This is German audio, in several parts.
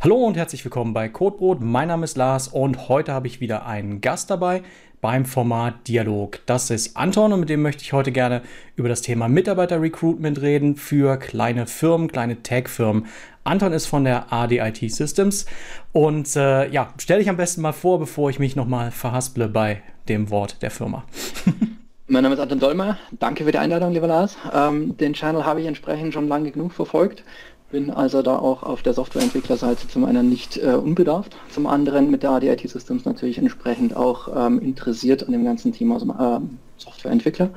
Hallo und herzlich willkommen bei Codebrot. Mein Name ist Lars und heute habe ich wieder einen Gast dabei beim Format Dialog. Das ist Anton und mit dem möchte ich heute gerne über das Thema Mitarbeiter-Recruitment reden für kleine Firmen, kleine Tech-Firmen. Anton ist von der ADIT Systems und äh, ja, stell dich am besten mal vor, bevor ich mich nochmal verhasple bei dem Wort der Firma. Mein Name ist Anton Dolmer. Danke für die Einladung, lieber Lars. Ähm, den Channel habe ich entsprechend schon lange genug verfolgt bin also da auch auf der Softwareentwicklerseite zum einen nicht äh, unbedarft, zum anderen mit der ADIT Systems natürlich entsprechend auch ähm, interessiert an dem ganzen Thema also, äh, Softwareentwickler.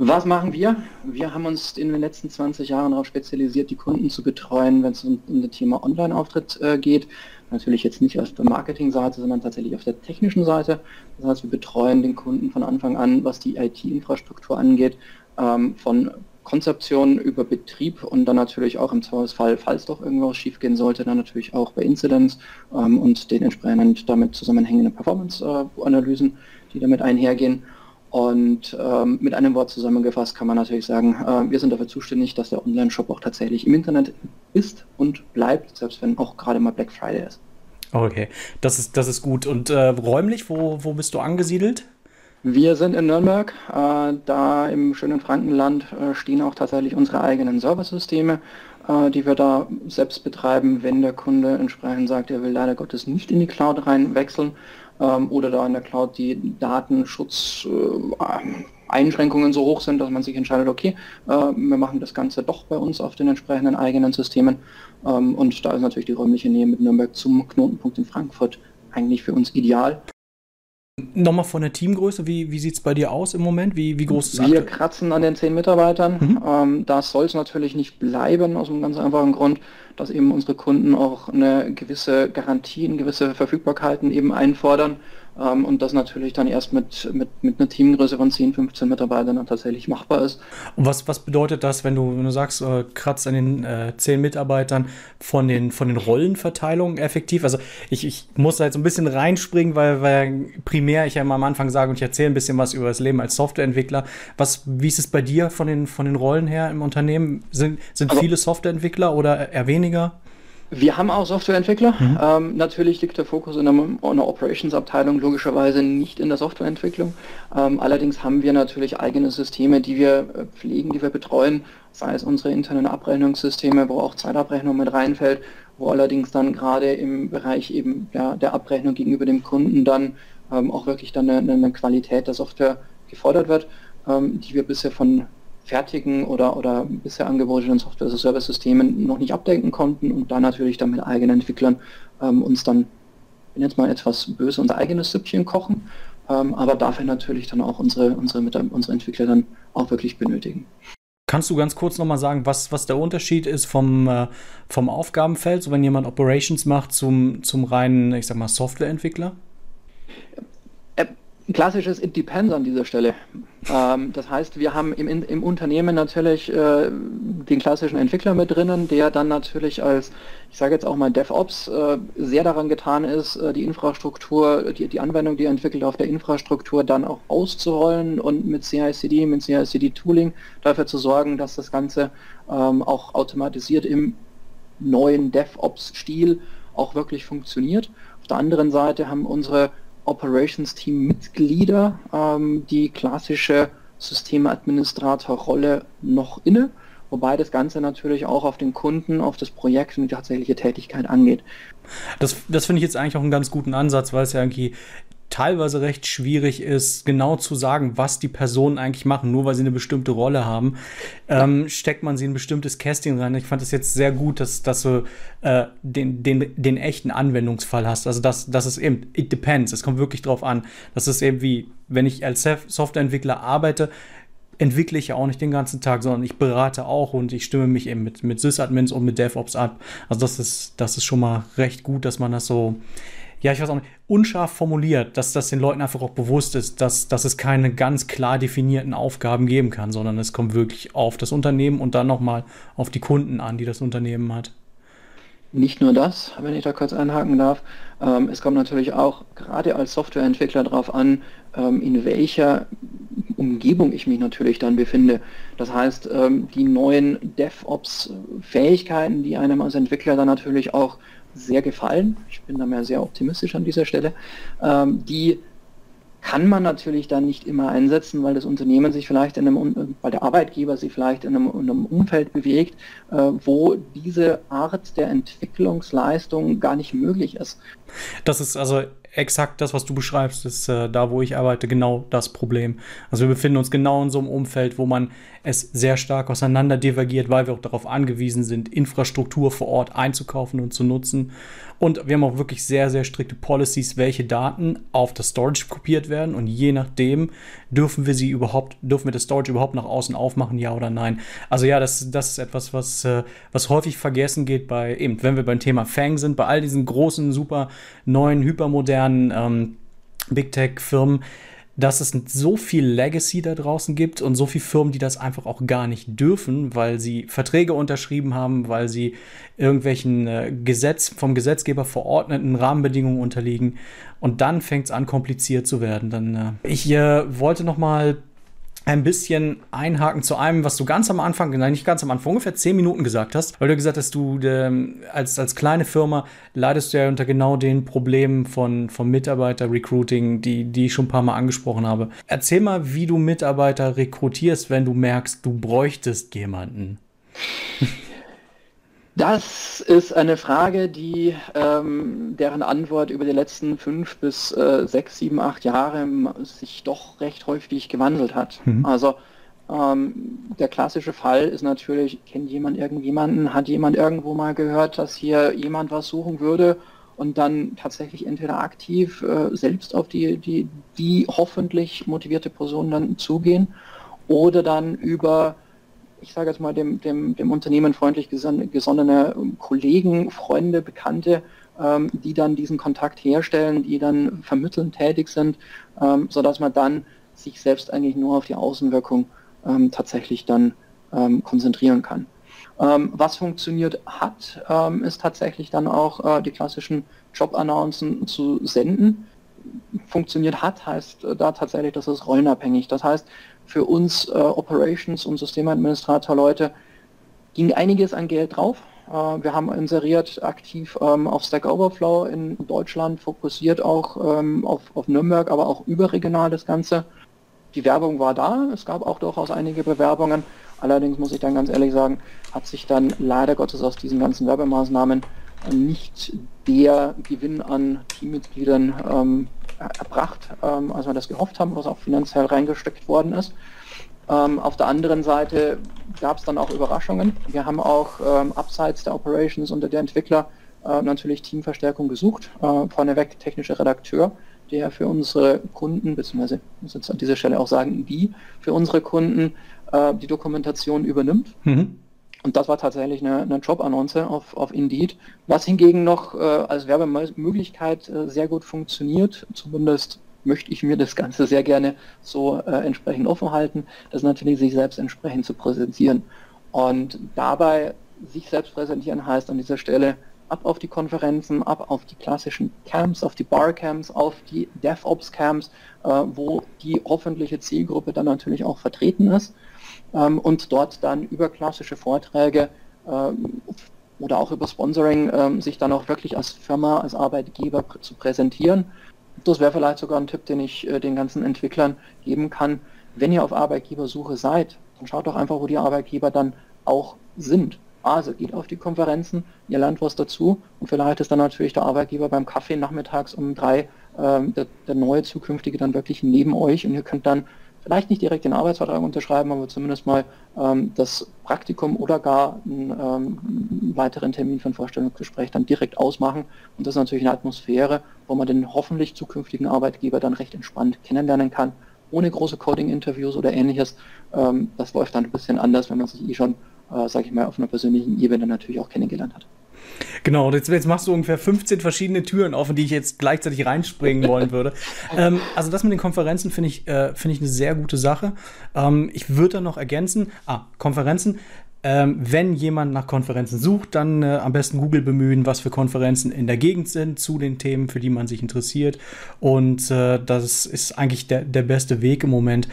Was machen wir? Wir haben uns in den letzten 20 Jahren darauf spezialisiert, die Kunden zu betreuen, wenn es um, um das Thema Online-Auftritt äh, geht. Natürlich jetzt nicht auf der Marketing-Seite, sondern tatsächlich auf der technischen Seite. Das heißt, wir betreuen den Kunden von Anfang an, was die IT-Infrastruktur angeht, ähm, von Konzeption über Betrieb und dann natürlich auch im Zweifelsfall, falls doch irgendwas schiefgehen sollte, dann natürlich auch bei Incidents ähm, und den entsprechend damit zusammenhängenden Performance-Analysen, äh, die damit einhergehen. Und ähm, mit einem Wort zusammengefasst kann man natürlich sagen, äh, wir sind dafür zuständig, dass der Online-Shop auch tatsächlich im Internet ist und bleibt, selbst wenn auch gerade mal Black Friday ist. Okay, das ist, das ist gut. Und äh, räumlich, wo, wo bist du angesiedelt? Wir sind in Nürnberg, äh, da im schönen Frankenland äh, stehen auch tatsächlich unsere eigenen Serversysteme, die wir da selbst betreiben, wenn der Kunde entsprechend sagt, er will leider Gottes nicht in die Cloud reinwechseln ähm, oder da in der Cloud die Datenschutz-Einschränkungen so hoch sind, dass man sich entscheidet, okay, äh, wir machen das Ganze doch bei uns auf den entsprechenden eigenen Systemen. Ähm, und da ist natürlich die räumliche Nähe mit Nürnberg zum Knotenpunkt in Frankfurt eigentlich für uns ideal. Nochmal von der Teamgröße, wie, wie sieht es bei dir aus im Moment? Wie, wie groß ist es? Wir kratzen an den zehn Mitarbeitern. Mhm. Ähm, das soll es natürlich nicht bleiben, aus einem ganz einfachen Grund, dass eben unsere Kunden auch eine gewisse Garantien, gewisse Verfügbarkeiten eben einfordern. Ähm, und das natürlich dann erst mit, mit, mit einer Teamgröße von 10, 15 Mitarbeitern dann tatsächlich machbar ist. Und was, was bedeutet das, wenn du, wenn du sagst, äh, kratzt an den äh, 10 Mitarbeitern von den, von den Rollenverteilungen effektiv? Also ich, ich muss da jetzt ein bisschen reinspringen, weil, weil primär ich ja immer am Anfang sage und ich erzähle ein bisschen was über das Leben als Softwareentwickler. Was, wie ist es bei dir von den, von den Rollen her im Unternehmen? Sind, sind also, viele Softwareentwickler oder eher weniger? Wir haben auch Softwareentwickler. Mhm. Ähm, natürlich liegt der Fokus in einer, einer Operations-Abteilung logischerweise nicht in der Softwareentwicklung. Ähm, allerdings haben wir natürlich eigene Systeme, die wir äh, pflegen, die wir betreuen, sei es unsere internen Abrechnungssysteme, wo auch Zeitabrechnung mit reinfällt, wo allerdings dann gerade im Bereich eben ja, der Abrechnung gegenüber dem Kunden dann ähm, auch wirklich dann eine, eine, Qualität der Software gefordert wird, ähm, die wir bisher von fertigen oder, oder bisher angebotenen Software-Service-Systemen noch nicht abdenken konnten und dann natürlich dann mit eigenen Entwicklern ähm, uns dann, bin jetzt mal etwas böse, unser eigenes Süppchen kochen, ähm, aber dafür natürlich dann auch unsere, unsere, unsere Entwickler dann auch wirklich benötigen. Kannst du ganz kurz nochmal sagen, was, was der Unterschied ist vom, äh, vom Aufgabenfeld, so wenn jemand Operations macht, zum, zum reinen, ich sag mal, Softwareentwickler? Klassisches It Depends an dieser Stelle. Ähm, das heißt, wir haben im, im Unternehmen natürlich äh, den klassischen Entwickler mit drinnen, der dann natürlich als, ich sage jetzt auch mal DevOps, äh, sehr daran getan ist, äh, die Infrastruktur, die, die Anwendung, die er entwickelt auf der Infrastruktur dann auch auszurollen und mit CI/CD, mit CI/CD-Tooling dafür zu sorgen, dass das Ganze ähm, auch automatisiert im neuen DevOps-Stil auch wirklich funktioniert. Auf der anderen Seite haben unsere Operations-Team-Mitglieder ähm, die klassische Systemadministrator-Rolle noch inne, wobei das Ganze natürlich auch auf den Kunden, auf das Projekt und die tatsächliche Tätigkeit angeht. Das, das finde ich jetzt eigentlich auch einen ganz guten Ansatz, weil es ja irgendwie teilweise recht schwierig ist, genau zu sagen, was die Personen eigentlich machen. Nur weil sie eine bestimmte Rolle haben, ähm, steckt man sie in ein bestimmtes Casting rein. Ich fand es jetzt sehr gut, dass, dass du äh, den, den, den echten Anwendungsfall hast. Also, dass, dass es eben, it depends, es kommt wirklich drauf an. Das ist eben wie, wenn ich als Softwareentwickler arbeite, entwickle ich ja auch nicht den ganzen Tag, sondern ich berate auch und ich stimme mich eben mit, mit Sysadmins und mit DevOps ab. Also das ist, das ist schon mal recht gut, dass man das so ja, ich weiß auch nicht, unscharf formuliert, dass das den Leuten einfach auch bewusst ist, dass, dass es keine ganz klar definierten Aufgaben geben kann, sondern es kommt wirklich auf das Unternehmen und dann nochmal auf die Kunden an, die das Unternehmen hat. Nicht nur das, wenn ich da kurz einhaken darf. Ähm, es kommt natürlich auch gerade als Softwareentwickler darauf an, ähm, in welcher Umgebung ich mich natürlich dann befinde. Das heißt, ähm, die neuen DevOps-Fähigkeiten, die einem als Entwickler dann natürlich auch sehr gefallen, ich bin da mehr sehr optimistisch an dieser Stelle, ähm, die kann man natürlich dann nicht immer einsetzen, weil das Unternehmen sich vielleicht in einem, weil der Arbeitgeber sich vielleicht in einem, in einem Umfeld bewegt, äh, wo diese Art der Entwicklungsleistung gar nicht möglich ist. Das ist also exakt das, was du beschreibst, ist äh, da, wo ich arbeite, genau das Problem. Also wir befinden uns genau in so einem Umfeld, wo man es sehr stark auseinander divergiert, weil wir auch darauf angewiesen sind, Infrastruktur vor Ort einzukaufen und zu nutzen. Und wir haben auch wirklich sehr, sehr strikte Policies, welche Daten auf das Storage kopiert werden. Und je nachdem dürfen wir sie überhaupt, dürfen wir das Storage überhaupt nach außen aufmachen, ja oder nein. Also ja, das, das ist etwas, was, äh, was häufig vergessen geht bei, eben, wenn wir beim Thema Fang sind, bei all diesen großen, super neuen, hypermodernen ähm, Big Tech-Firmen dass es so viel Legacy da draußen gibt und so viele Firmen, die das einfach auch gar nicht dürfen, weil sie Verträge unterschrieben haben, weil sie irgendwelchen äh, Gesetz, vom Gesetzgeber verordneten Rahmenbedingungen unterliegen. Und dann fängt es an, kompliziert zu werden. Dann, äh, ich äh, wollte noch mal ein bisschen einhaken zu einem, was du ganz am Anfang, nein, nicht ganz am Anfang, ungefähr zehn Minuten gesagt hast, weil du gesagt hast, du ähm, als, als kleine Firma leidest du ja unter genau den Problemen von, von Mitarbeiter-Recruiting, die, die ich schon ein paar Mal angesprochen habe. Erzähl mal, wie du Mitarbeiter rekrutierst, wenn du merkst, du bräuchtest jemanden. Das ist eine Frage, die ähm, deren Antwort über die letzten fünf bis äh, sechs, sieben, acht Jahre sich doch recht häufig gewandelt hat. Mhm. Also ähm, der klassische Fall ist natürlich, kennt jemand irgendjemanden, hat jemand irgendwo mal gehört, dass hier jemand was suchen würde und dann tatsächlich entweder aktiv äh, selbst auf die, die, die hoffentlich motivierte Person dann zugehen oder dann über ich sage jetzt mal, dem, dem, dem Unternehmen freundlich gesonnene Kollegen, Freunde, Bekannte, ähm, die dann diesen Kontakt herstellen, die dann vermittelnd tätig sind, ähm, sodass man dann sich selbst eigentlich nur auf die Außenwirkung ähm, tatsächlich dann ähm, konzentrieren kann. Ähm, was funktioniert hat, ähm, ist tatsächlich dann auch äh, die klassischen Job-Announcen zu senden. Funktioniert hat heißt äh, da tatsächlich, das ist rollenabhängig. Das heißt, für uns äh, Operations- und Systemadministrator-Leute ging einiges an Geld drauf. Äh, wir haben inseriert aktiv ähm, auf Stack Overflow in Deutschland, fokussiert auch ähm, auf, auf Nürnberg, aber auch überregional das Ganze. Die Werbung war da, es gab auch durchaus einige Bewerbungen. Allerdings muss ich dann ganz ehrlich sagen, hat sich dann leider Gottes aus diesen ganzen Werbemaßnahmen nicht der Gewinn an Teammitgliedern ähm, erbracht, ähm, als wir das gehofft haben, was auch finanziell reingesteckt worden ist. Ähm, auf der anderen Seite gab es dann auch Überraschungen. Wir haben auch ähm, abseits der Operations und der Entwickler äh, natürlich Teamverstärkung gesucht. Äh, vorneweg technischer Redakteur, der für unsere Kunden, beziehungsweise muss jetzt an dieser Stelle auch sagen, die für unsere Kunden äh, die Dokumentation übernimmt. Mhm. Und das war tatsächlich eine, eine Jobannonce auf, auf Indeed. Was hingegen noch äh, als Werbemöglichkeit äh, sehr gut funktioniert, zumindest möchte ich mir das Ganze sehr gerne so äh, entsprechend offen halten, das natürlich sich selbst entsprechend zu präsentieren. Und dabei sich selbst präsentieren heißt an dieser Stelle ab auf die Konferenzen, ab auf die klassischen Camps, auf die Barcamps, auf die DevOps-Camps, äh, wo die hoffentliche Zielgruppe dann natürlich auch vertreten ist ähm, und dort dann über klassische Vorträge ähm, oder auch über Sponsoring ähm, sich dann auch wirklich als Firma, als Arbeitgeber pr zu präsentieren. Das wäre vielleicht sogar ein Tipp, den ich äh, den ganzen Entwicklern geben kann. Wenn ihr auf Arbeitgebersuche seid, dann schaut doch einfach, wo die Arbeitgeber dann auch sind. Also geht auf die Konferenzen, ihr lernt was dazu und vielleicht ist dann natürlich der Arbeitgeber beim Kaffee nachmittags um drei ähm, der, der neue zukünftige dann wirklich neben euch und ihr könnt dann vielleicht nicht direkt den Arbeitsvertrag unterschreiben, aber zumindest mal ähm, das Praktikum oder gar einen ähm, weiteren Termin für ein Vorstellungsgespräch dann direkt ausmachen. Und das ist natürlich eine Atmosphäre, wo man den hoffentlich zukünftigen Arbeitgeber dann recht entspannt kennenlernen kann, ohne große Coding-Interviews oder ähnliches. Ähm, das läuft dann ein bisschen anders, wenn man sich eh schon, äh, sage ich mal, auf einer persönlichen Ebene natürlich auch kennengelernt hat. Genau, jetzt, jetzt, machst du ungefähr 15 verschiedene Türen offen, die ich jetzt gleichzeitig reinspringen wollen würde. ähm, also das mit den Konferenzen finde ich, äh, find ich eine sehr gute Sache. Ähm, ich würde da noch ergänzen, ah, Konferenzen, ähm, wenn jemand nach Konferenzen sucht, dann äh, am besten Google bemühen, was für Konferenzen in der Gegend sind zu den Themen, für die man sich interessiert. Und äh, das ist eigentlich der, der beste Weg im Moment.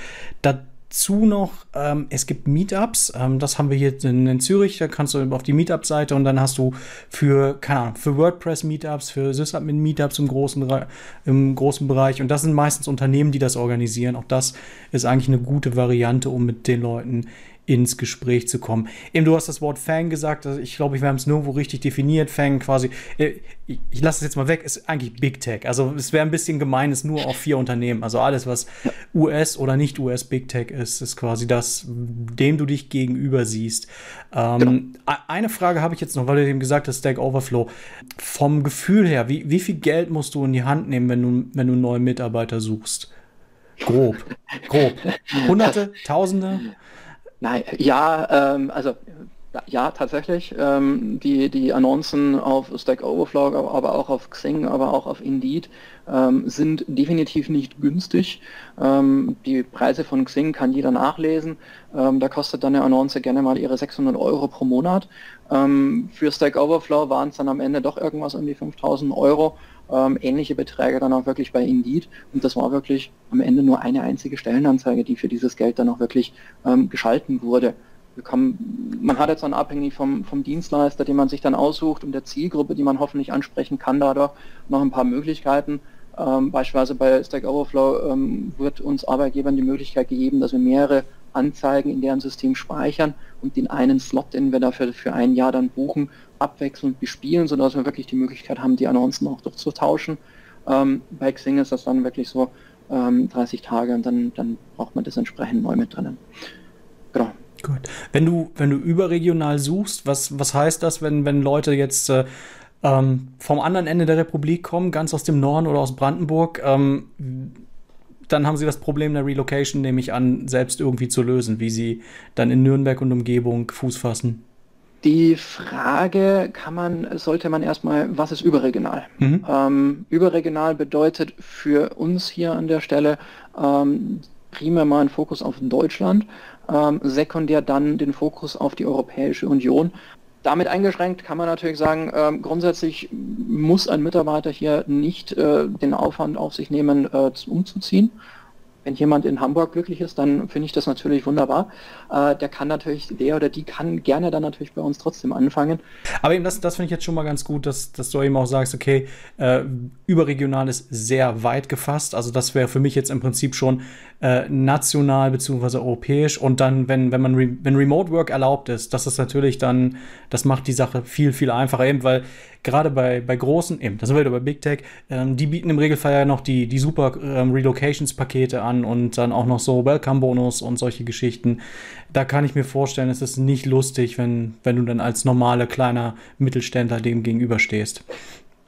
Dazu noch, ähm, es gibt Meetups, ähm, das haben wir hier in, in, Zürich, da kannst du auf die Meetup-Seite und dann hast du für, keine Ahnung, für WordPress-Meetups, für Sysadmin-Meetups im großen, im großen Bereich. Und das sind meistens Unternehmen, die das organisieren. Auch das ist eigentlich eine gute Variante, um mit den Leuten ins Gespräch zu kommen. Eben, du hast das Wort Fang gesagt, also ich glaube, wir haben es nirgendwo richtig definiert. Fang quasi, äh, ich, ich lasse es jetzt mal weg, ist eigentlich Big Tech. Also es wäre ein bisschen gemein, es nur auf vier Unternehmen. Also alles, was US oder nicht US Big Tech ist, ist quasi das, dem du dich gegenüber siehst. Ähm, genau. Eine Frage habe ich jetzt noch, weil du eben gesagt hast, Stack Overflow. Vom Gefühl her, wie, wie viel Geld musst du in die Hand nehmen, wenn du, wenn du einen neuen Mitarbeiter suchst? Grob. Grob. Hunderte, Tausende? Nein, ja, ähm, also ja, tatsächlich. Ähm, die, die Annoncen auf Stack Overflow, aber auch auf Xing, aber auch auf Indeed ähm, sind definitiv nicht günstig. Ähm, die Preise von Xing kann jeder nachlesen. Ähm, da kostet dann eine Annonce gerne mal ihre 600 Euro pro Monat. Ähm, für Stack Overflow waren es dann am Ende doch irgendwas um die 5000 Euro ähm, ähnliche Beträge dann auch wirklich bei Indeed. Und das war wirklich am Ende nur eine einzige Stellenanzeige, die für dieses Geld dann auch wirklich ähm, geschalten wurde. Kann, man hat jetzt dann abhängig vom, vom Dienstleister, den man sich dann aussucht und der Zielgruppe, die man hoffentlich ansprechen kann, dadurch noch ein paar Möglichkeiten. Ähm, beispielsweise bei Stack Overflow ähm, wird uns Arbeitgebern die Möglichkeit gegeben, dass wir mehrere Anzeigen in deren System speichern und den einen Slot, den wir dafür für ein Jahr dann buchen, abwechselnd bespielen, sodass wir wirklich die Möglichkeit haben, die Annoncen auch durchzutauschen. Ähm, bei Xing ist das dann wirklich so ähm, 30 Tage und dann, dann braucht man das entsprechend neu mit drinnen. Genau. Gut. Wenn du, wenn du überregional suchst, was, was heißt das, wenn, wenn Leute jetzt äh, ähm, vom anderen Ende der Republik kommen, ganz aus dem Norden oder aus Brandenburg, ähm, dann haben sie das Problem der Relocation, nehme ich an, selbst irgendwie zu lösen, wie sie dann in Nürnberg und Umgebung Fuß fassen. Die Frage kann man, sollte man erstmal, was ist überregional? Mhm. Ähm, überregional bedeutet für uns hier an der Stelle ähm, primär mal einen Fokus auf Deutschland, ähm, sekundär dann den Fokus auf die Europäische Union. Damit eingeschränkt kann man natürlich sagen, ähm, grundsätzlich muss ein Mitarbeiter hier nicht äh, den Aufwand auf sich nehmen, äh, umzuziehen wenn jemand in Hamburg glücklich ist, dann finde ich das natürlich wunderbar. Äh, der kann natürlich, der oder die kann gerne dann natürlich bei uns trotzdem anfangen. Aber eben das, das finde ich jetzt schon mal ganz gut, dass, dass du eben auch sagst, okay, äh, überregional ist sehr weit gefasst. Also das wäre für mich jetzt im Prinzip schon äh, national bzw. europäisch. Und dann, wenn, wenn man re wenn Remote Work erlaubt ist, das ist natürlich dann, das macht die Sache viel, viel einfacher, eben weil gerade bei, bei großen, eben, das sind wir wieder bei Big Tech, ähm, die bieten im Regelfall ja noch die, die super ähm, Relocations-Pakete an und dann auch noch so Welcome-Bonus und solche Geschichten. Da kann ich mir vorstellen, es ist nicht lustig, wenn, wenn du dann als normale kleiner Mittelständler dem gegenüberstehst.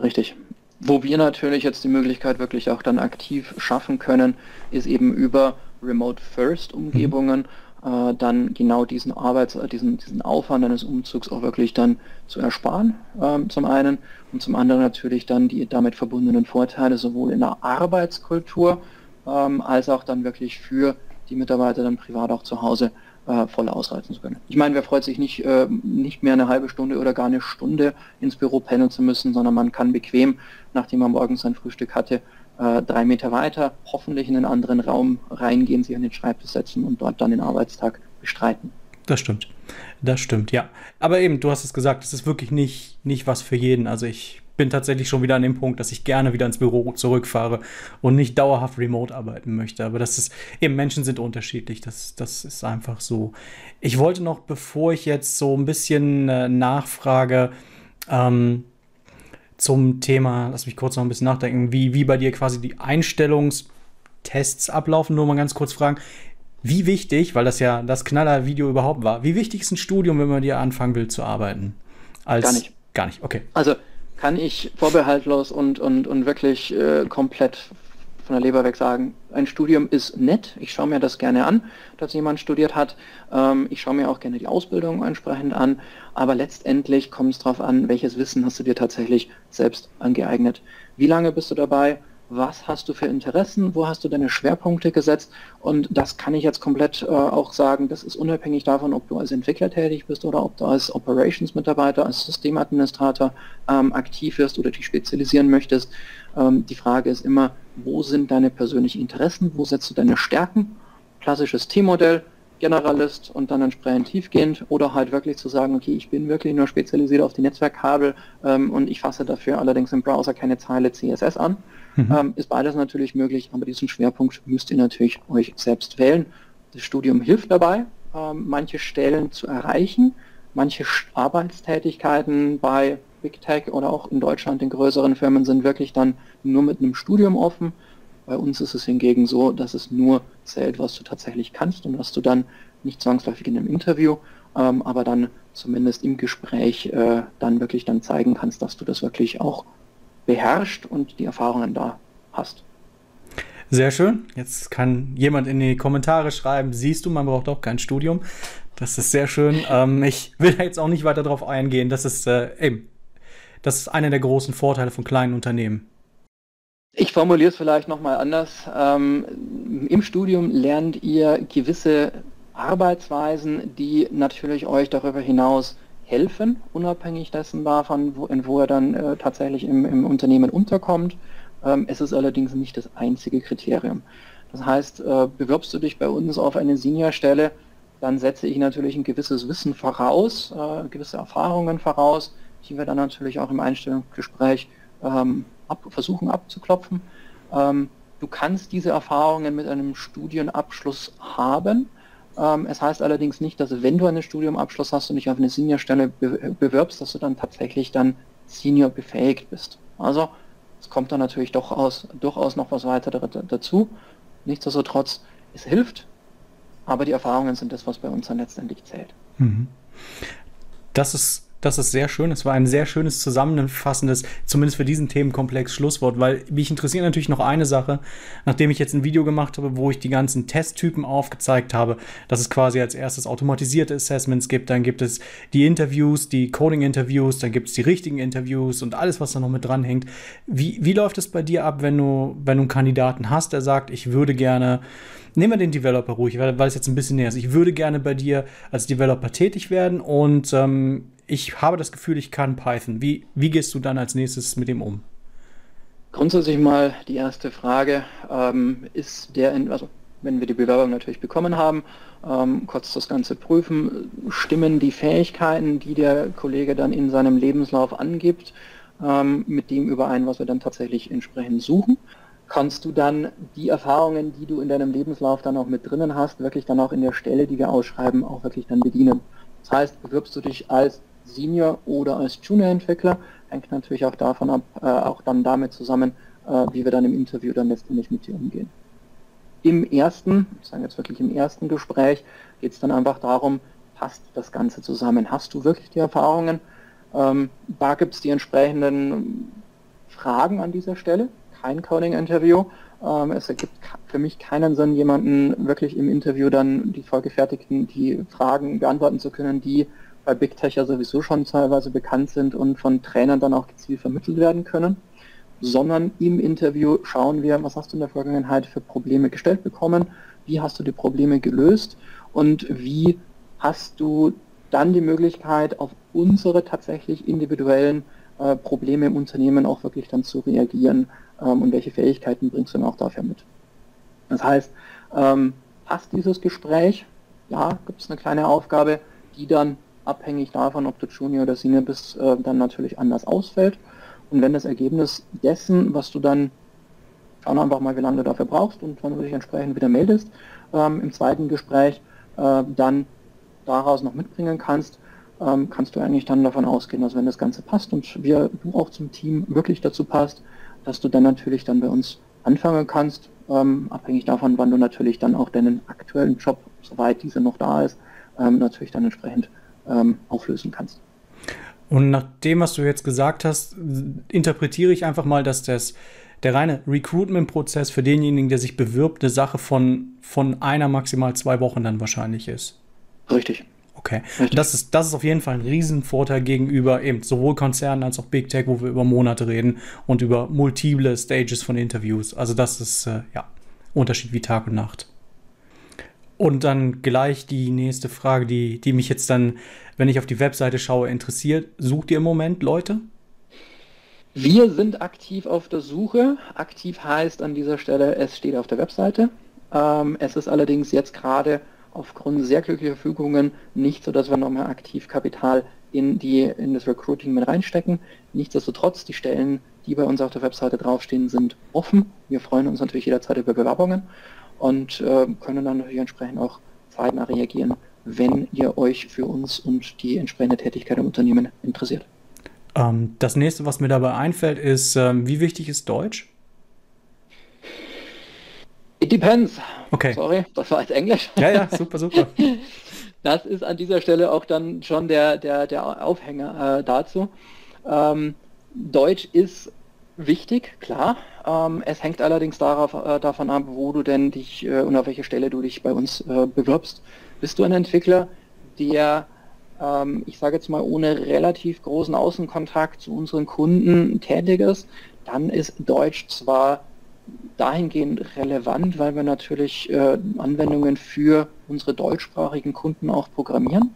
Richtig. Wo wir natürlich jetzt die Möglichkeit wirklich auch dann aktiv schaffen können, ist eben über Remote First Umgebungen. Mhm äh, dann genau diesen Arbeits-, äh, diesen, diesen Aufwand eines Umzugs auch wirklich dann zu ersparen, ähm, zum einen, und zum anderen natürlich dann die damit verbundenen Vorteile sowohl in der Arbeitskultur ähm, als auch dann wirklich für die Mitarbeiter dann privat auch zu Hause äh, voll ausreizen zu können. Ich meine, wer freut sich nicht, äh, nicht mehr eine halbe Stunde oder gar eine Stunde ins Büro pendeln zu müssen, sondern man kann bequem, nachdem man morgens sein Frühstück hatte, äh, drei Meter weiter, hoffentlich in einen anderen Raum reingehen, sich an den Schreibtisch setzen und dort dann den Arbeitstag bestreiten. Das stimmt. Das stimmt, ja. Aber eben, du hast es gesagt, es ist wirklich nicht, nicht was für jeden. Also ich bin tatsächlich schon wieder an dem Punkt, dass ich gerne wieder ins Büro zurückfahre und nicht dauerhaft remote arbeiten möchte. Aber das ist, eben Menschen sind unterschiedlich. Das, das ist einfach so. Ich wollte noch, bevor ich jetzt so ein bisschen äh, nachfrage, ähm, zum Thema, lass mich kurz noch ein bisschen nachdenken, wie, wie bei dir quasi die Einstellungstests ablaufen. Nur mal ganz kurz fragen, wie wichtig, weil das ja das Knaller-Video überhaupt war, wie wichtig ist ein Studium, wenn man dir anfangen will zu arbeiten? Als, gar nicht. Gar nicht, okay. Also kann ich vorbehaltlos und, und, und wirklich äh, komplett von der Leber weg sagen, ein Studium ist nett, ich schaue mir das gerne an, dass jemand studiert hat, ähm, ich schaue mir auch gerne die Ausbildung entsprechend an, aber letztendlich kommt es darauf an, welches Wissen hast du dir tatsächlich selbst angeeignet. Wie lange bist du dabei? Was hast du für Interessen, wo hast du deine Schwerpunkte gesetzt und das kann ich jetzt komplett äh, auch sagen, das ist unabhängig davon, ob du als Entwickler tätig bist oder ob du als Operations-Mitarbeiter, als Systemadministrator ähm, aktiv wirst oder dich spezialisieren möchtest. Ähm, die Frage ist immer, wo sind deine persönlichen Interessen, wo setzt du deine Stärken? Klassisches T-Modell, Generalist und dann entsprechend tiefgehend oder halt wirklich zu sagen, okay, ich bin wirklich nur spezialisiert auf die Netzwerkkabel ähm, und ich fasse dafür allerdings im Browser keine Zeile CSS an. Mhm. Ähm, ist beides natürlich möglich, aber diesen Schwerpunkt müsst ihr natürlich euch selbst wählen. Das Studium hilft dabei, ähm, manche Stellen zu erreichen, manche Arbeitstätigkeiten bei Big Tech oder auch in Deutschland in größeren Firmen sind wirklich dann nur mit einem Studium offen. Bei uns ist es hingegen so, dass es nur zählt, was du tatsächlich kannst und was du dann nicht zwangsläufig in einem Interview, ähm, aber dann zumindest im Gespräch äh, dann wirklich dann zeigen kannst, dass du das wirklich auch beherrscht und die Erfahrungen da hast. Sehr schön. Jetzt kann jemand in die Kommentare schreiben, siehst du, man braucht auch kein Studium. Das ist sehr schön. Ähm, ich will jetzt auch nicht weiter darauf eingehen. Das ist äh, eben, das ist einer der großen Vorteile von kleinen Unternehmen. Ich formuliere es vielleicht nochmal anders. Ähm, Im Studium lernt ihr gewisse Arbeitsweisen, die natürlich euch darüber hinaus helfen, unabhängig dessen davon, wo, in wo er dann äh, tatsächlich im, im, Unternehmen unterkommt. Ähm, es ist allerdings nicht das einzige Kriterium. Das heißt, äh, bewirbst du dich bei uns auf eine Seniorstelle, dann setze ich natürlich ein gewisses Wissen voraus, äh, gewisse Erfahrungen voraus, die wir dann natürlich auch im Einstellungsgespräch ähm, ab, versuchen abzuklopfen. Ähm, du kannst diese Erfahrungen mit einem Studienabschluss haben. Ähm, es heißt allerdings nicht, dass wenn du einen Studiumabschluss hast und dich auf eine Seniorstelle be bewirbst, dass du dann tatsächlich dann Senior befähigt bist. Also es kommt dann natürlich doch aus, durchaus noch was weiter dazu. Nichtsdestotrotz, es hilft, aber die Erfahrungen sind das, was bei uns dann letztendlich zählt. Mhm. Das ist das ist sehr schön. Es war ein sehr schönes zusammenfassendes, zumindest für diesen Themenkomplex, Schlusswort, weil mich interessiert natürlich noch eine Sache, nachdem ich jetzt ein Video gemacht habe, wo ich die ganzen Testtypen aufgezeigt habe, dass es quasi als erstes automatisierte Assessments gibt, dann gibt es die Interviews, die Coding-Interviews, dann gibt es die richtigen Interviews und alles, was da noch mit dranhängt. Wie, wie läuft es bei dir ab, wenn du, wenn du einen Kandidaten hast, der sagt, ich würde gerne nehmen wir den Developer ruhig, weil, weil es jetzt ein bisschen näher ist. Ich würde gerne bei dir als Developer tätig werden und ähm, ich habe das Gefühl, ich kann Python. Wie, wie gehst du dann als nächstes mit dem um? Grundsätzlich mal die erste Frage, ähm, ist der, in, also wenn wir die Bewerbung natürlich bekommen haben, ähm, kurz das Ganze prüfen, stimmen die Fähigkeiten, die der Kollege dann in seinem Lebenslauf angibt, ähm, mit dem überein, was wir dann tatsächlich entsprechend suchen. Kannst du dann die Erfahrungen, die du in deinem Lebenslauf dann auch mit drinnen hast, wirklich dann auch in der Stelle, die wir ausschreiben, auch wirklich dann bedienen. Das heißt, bewirbst du dich als Senior oder als Junior-Entwickler. Hängt natürlich auch davon ab, äh, auch dann damit zusammen, äh, wie wir dann im Interview dann letztendlich mit dir umgehen. Im ersten, ich sage jetzt wirklich im ersten Gespräch, geht es dann einfach darum, passt das Ganze zusammen? Hast du wirklich die Erfahrungen? Ähm, da gibt es die entsprechenden Fragen an dieser Stelle, kein Coding-Interview. Ähm, es ergibt für mich keinen Sinn, jemanden wirklich im Interview dann die vorgefertigten, die Fragen beantworten zu können, die bei Big Tech ja sowieso schon teilweise bekannt sind und von Trainern dann auch gezielt vermittelt werden können, sondern im Interview schauen wir, was hast du in der Vergangenheit für Probleme gestellt bekommen, wie hast du die Probleme gelöst und wie hast du dann die Möglichkeit, auf unsere tatsächlich individuellen äh, Probleme im Unternehmen auch wirklich dann zu reagieren ähm, und welche Fähigkeiten bringst du dann auch dafür mit. Das heißt, ähm, passt dieses Gespräch? Ja, gibt es eine kleine Aufgabe, die dann abhängig davon, ob du Junior oder Senior bist, äh, dann natürlich anders ausfällt. Und wenn das Ergebnis dessen, was du dann, schauen einfach mal, wie lange du dafür brauchst und wann du dich entsprechend wieder meldest, ähm, im zweiten Gespräch äh, dann daraus noch mitbringen kannst, ähm, kannst du eigentlich dann davon ausgehen, dass wenn das Ganze passt und wir, du auch zum Team wirklich dazu passt, dass du dann natürlich dann bei uns anfangen kannst, ähm, abhängig davon, wann du natürlich dann auch deinen aktuellen Job, soweit dieser noch da ist, ähm, natürlich dann entsprechend ähm, auflösen kannst. Und nach dem, was du jetzt gesagt hast, interpretiere ich einfach mal, dass das, der reine Recruitment-Prozess für denjenigen, der sich bewirbt, eine Sache von, von einer, maximal zwei Wochen dann wahrscheinlich ist. Richtig. Okay. Das ist, das ist auf jeden Fall ein Riesenvorteil gegenüber eben sowohl Konzernen als auch Big Tech, wo wir über Monate reden und über multiple Stages von Interviews. Also das ist äh, ja Unterschied wie Tag und Nacht. Und dann gleich die nächste Frage, die, die mich jetzt dann, wenn ich auf die Webseite schaue, interessiert. Sucht ihr im Moment Leute? Wir sind aktiv auf der Suche. Aktiv heißt an dieser Stelle, es steht auf der Webseite. Ähm, es ist allerdings jetzt gerade aufgrund sehr glücklicher Fügungen nicht so, dass wir nochmal aktiv Kapital in, die, in das Recruiting mit reinstecken. Nichtsdestotrotz, die Stellen, die bei uns auf der Webseite draufstehen, sind offen. Wir freuen uns natürlich jederzeit über Bewerbungen und äh, können dann natürlich entsprechend auch zeitnah reagieren, wenn ihr euch für uns und die entsprechende Tätigkeit im Unternehmen interessiert. Ähm, das nächste, was mir dabei einfällt, ist, ähm, wie wichtig ist Deutsch? It depends. Okay. Sorry, das war jetzt Englisch. Ja, ja, super, super. Das ist an dieser Stelle auch dann schon der, der, der Aufhänger äh, dazu. Ähm, Deutsch ist wichtig, klar. Ähm, es hängt allerdings darauf, äh, davon ab, wo du denn dich äh, und auf welche Stelle du dich bei uns äh, bewirbst. Bist du ein Entwickler, der, ähm, ich sage jetzt mal, ohne relativ großen Außenkontakt zu unseren Kunden tätig ist, dann ist Deutsch zwar dahingehend relevant, weil wir natürlich äh, Anwendungen für unsere deutschsprachigen Kunden auch programmieren.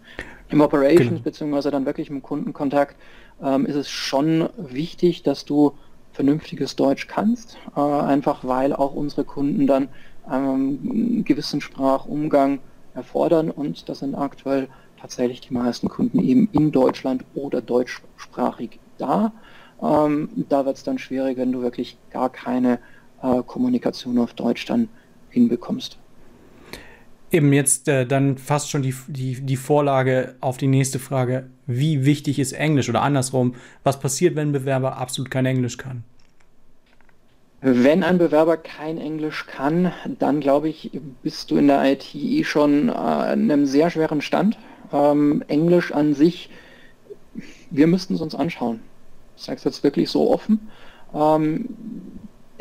Im Operations genau. beziehungsweise dann wirklich im Kundenkontakt ähm, ist es schon wichtig, dass du vernünftiges Deutsch kannst, äh, einfach weil auch unsere Kunden dann ähm, einen gewissen Sprachumgang erfordern und das sind aktuell tatsächlich die meisten Kunden eben in Deutschland oder deutschsprachig da. Ähm, da wird es dann schwierig, wenn du wirklich gar keine äh, Kommunikation auf Deutsch dann hinbekommst. Eben jetzt äh, dann fast schon die, die, die Vorlage auf die nächste Frage. Wie wichtig ist Englisch oder andersrum? Was passiert, wenn ein Bewerber absolut kein Englisch kann? Wenn ein Bewerber kein Englisch kann, dann glaube ich, bist du in der IT schon äh, an einem sehr schweren Stand. Ähm, Englisch an sich, wir müssten es uns anschauen. Ich sage es jetzt wirklich so offen. Ähm,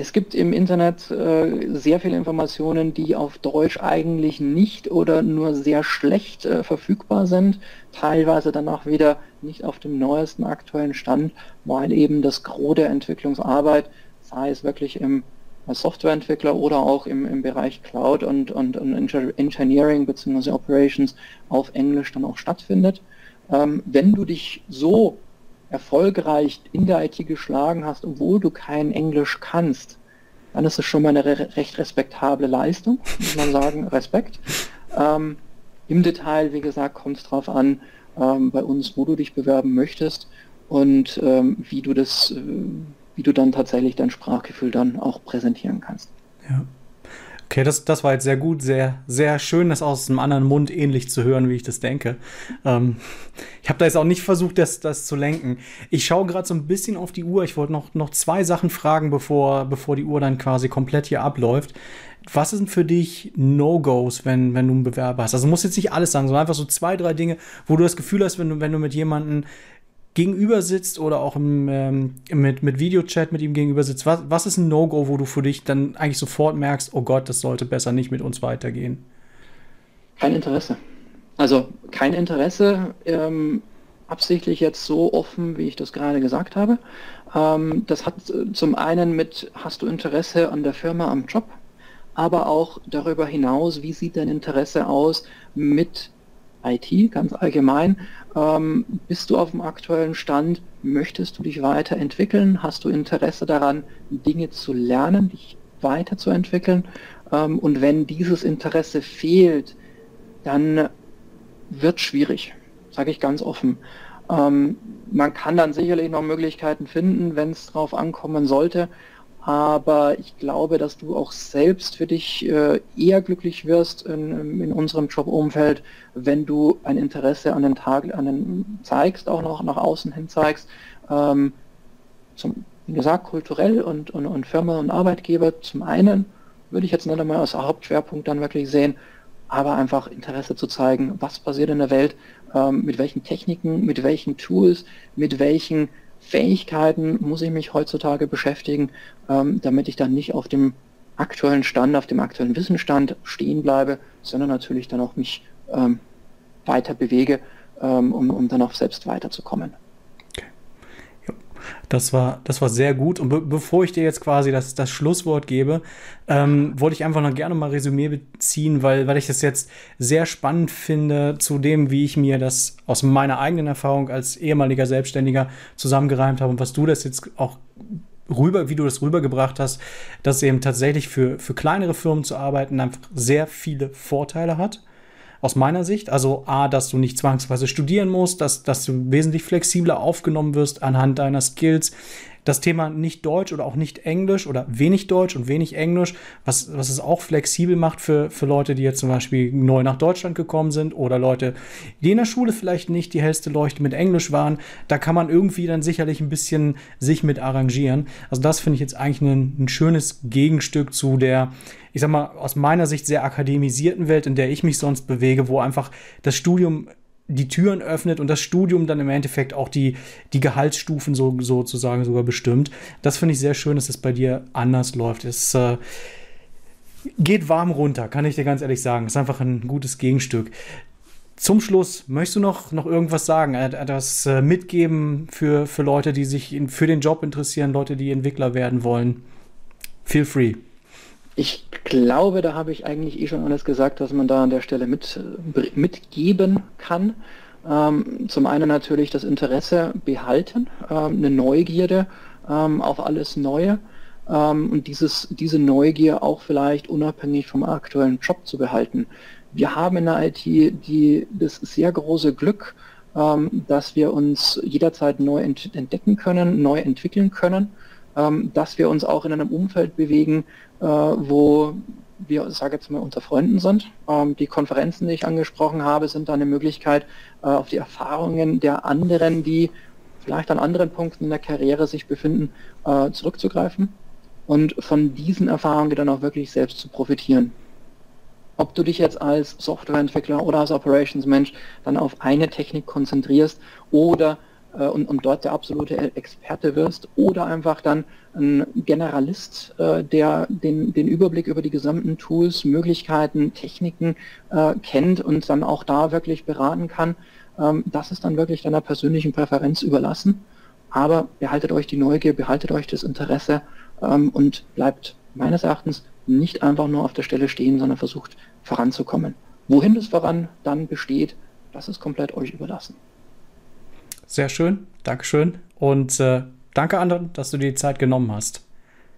es gibt im Internet äh, sehr viele Informationen, die auf Deutsch eigentlich nicht oder nur sehr schlecht äh, verfügbar sind, teilweise dann auch wieder nicht auf dem neuesten aktuellen Stand, weil eben das Gros der Entwicklungsarbeit, sei es wirklich im Softwareentwickler oder auch im, im Bereich Cloud und, und, und Engineering bzw. Operations auf Englisch dann auch stattfindet. Ähm, wenn du dich so erfolgreich in der IT geschlagen hast, obwohl du kein Englisch kannst, dann ist es schon mal eine re recht respektable Leistung, muss man sagen, Respekt. Ähm, Im Detail, wie gesagt, kommt es darauf an, ähm, bei uns, wo du dich bewerben möchtest und ähm, wie du das, äh, wie du dann tatsächlich dein Sprachgefühl dann auch präsentieren kannst. Ja. Okay, das, das war jetzt sehr gut, sehr, sehr schön, das aus einem anderen Mund ähnlich zu hören, wie ich das denke. Ähm, ich habe da jetzt auch nicht versucht, das, das zu lenken. Ich schaue gerade so ein bisschen auf die Uhr. Ich wollte noch, noch zwei Sachen fragen, bevor, bevor die Uhr dann quasi komplett hier abläuft. Was sind für dich No-Gos, wenn, wenn du einen Bewerber hast? Also muss jetzt nicht alles sagen, sondern einfach so zwei, drei Dinge, wo du das Gefühl hast, wenn du, wenn du mit jemandem gegenüber sitzt oder auch im, ähm, mit, mit Videochat mit ihm gegenüber sitzt, was, was ist ein No-Go, wo du für dich dann eigentlich sofort merkst, oh Gott, das sollte besser nicht mit uns weitergehen? Kein Interesse. Also kein Interesse, ähm, absichtlich jetzt so offen, wie ich das gerade gesagt habe. Ähm, das hat zum einen mit, hast du Interesse an der Firma, am Job, aber auch darüber hinaus, wie sieht dein Interesse aus mit IT ganz allgemein. Ähm, bist du auf dem aktuellen Stand? Möchtest du dich weiterentwickeln? Hast du Interesse daran, Dinge zu lernen, dich weiterzuentwickeln? Ähm, und wenn dieses Interesse fehlt, dann wird schwierig, sage ich ganz offen. Ähm, man kann dann sicherlich noch Möglichkeiten finden, wenn es darauf ankommen sollte, aber ich glaube, dass du auch selbst für dich äh, eher glücklich wirst in, in unserem Jobumfeld, wenn du ein Interesse an den Tag, an den zeigst, auch noch nach außen hin zeigst. Ähm, zum, wie gesagt, kulturell und, und, und Firma und Arbeitgeber zum einen würde ich jetzt nicht einmal als Hauptschwerpunkt dann wirklich sehen, aber einfach Interesse zu zeigen, was passiert in der Welt, ähm, mit welchen Techniken, mit welchen Tools, mit welchen Fähigkeiten muss ich mich heutzutage beschäftigen, ähm, damit ich dann nicht auf dem aktuellen Stand, auf dem aktuellen Wissensstand stehen bleibe, sondern natürlich dann auch mich ähm, weiter bewege, ähm, um, um dann auch selbst weiterzukommen. Das war, das war sehr gut. Und be bevor ich dir jetzt quasi das, das Schlusswort gebe, ähm, wollte ich einfach noch gerne mal Resümee beziehen, weil, weil ich das jetzt sehr spannend finde zu dem, wie ich mir das aus meiner eigenen Erfahrung als ehemaliger Selbstständiger zusammengereimt habe und was du das jetzt auch rüber, wie du das rübergebracht hast, dass eben tatsächlich für, für kleinere Firmen zu arbeiten einfach sehr viele Vorteile hat aus meiner Sicht. Also A, dass du nicht zwangsweise studieren musst, dass, dass du wesentlich flexibler aufgenommen wirst anhand deiner Skills, das Thema nicht Deutsch oder auch nicht Englisch oder wenig Deutsch und wenig Englisch, was, was es auch flexibel macht für, für Leute, die jetzt zum Beispiel neu nach Deutschland gekommen sind oder Leute, die in der Schule vielleicht nicht die hellste Leuchte mit Englisch waren. Da kann man irgendwie dann sicherlich ein bisschen sich mit arrangieren. Also das finde ich jetzt eigentlich ein, ein schönes Gegenstück zu der, ich sag mal, aus meiner Sicht sehr akademisierten Welt, in der ich mich sonst bewege, wo einfach das Studium die Türen öffnet und das Studium dann im Endeffekt auch die, die Gehaltsstufen so, sozusagen sogar bestimmt. Das finde ich sehr schön, dass es bei dir anders läuft. Es äh, geht warm runter, kann ich dir ganz ehrlich sagen. Es ist einfach ein gutes Gegenstück. Zum Schluss, möchtest du noch, noch irgendwas sagen, etwas äh, mitgeben für, für Leute, die sich in, für den Job interessieren, Leute, die Entwickler werden wollen? Feel free. Ich glaube, da habe ich eigentlich eh schon alles gesagt, was man da an der Stelle mit, mitgeben kann. Ähm, zum einen natürlich das Interesse behalten, ähm, eine Neugierde ähm, auf alles Neue ähm, und dieses, diese Neugier auch vielleicht unabhängig vom aktuellen Job zu behalten. Wir haben in der IT die, das sehr große Glück, ähm, dass wir uns jederzeit neu ent entdecken können, neu entwickeln können, ähm, dass wir uns auch in einem Umfeld bewegen, äh, wo wir, sage jetzt mal, unter Freunden sind. Ähm, die Konferenzen, die ich angesprochen habe, sind da eine Möglichkeit, äh, auf die Erfahrungen der anderen, die vielleicht an anderen Punkten in der Karriere sich befinden, äh, zurückzugreifen und von diesen Erfahrungen dann auch wirklich selbst zu profitieren. Ob du dich jetzt als Softwareentwickler oder als Operations-Mensch dann auf eine Technik konzentrierst oder äh, und, und dort der absolute Experte wirst oder einfach dann ein Generalist, äh, der den, den Überblick über die gesamten Tools, Möglichkeiten, Techniken äh, kennt und dann auch da wirklich beraten kann. Ähm, das ist dann wirklich deiner persönlichen Präferenz überlassen. Aber behaltet euch die Neugier, behaltet euch das Interesse ähm, und bleibt meines Erachtens nicht einfach nur auf der Stelle stehen, sondern versucht voranzukommen. Wohin das voran dann besteht, das ist komplett euch überlassen. Sehr schön, Dankeschön. Und äh, danke, anderen, dass du dir die Zeit genommen hast.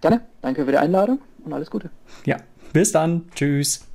Gerne, danke für die Einladung und alles Gute. Ja, bis dann. Tschüss.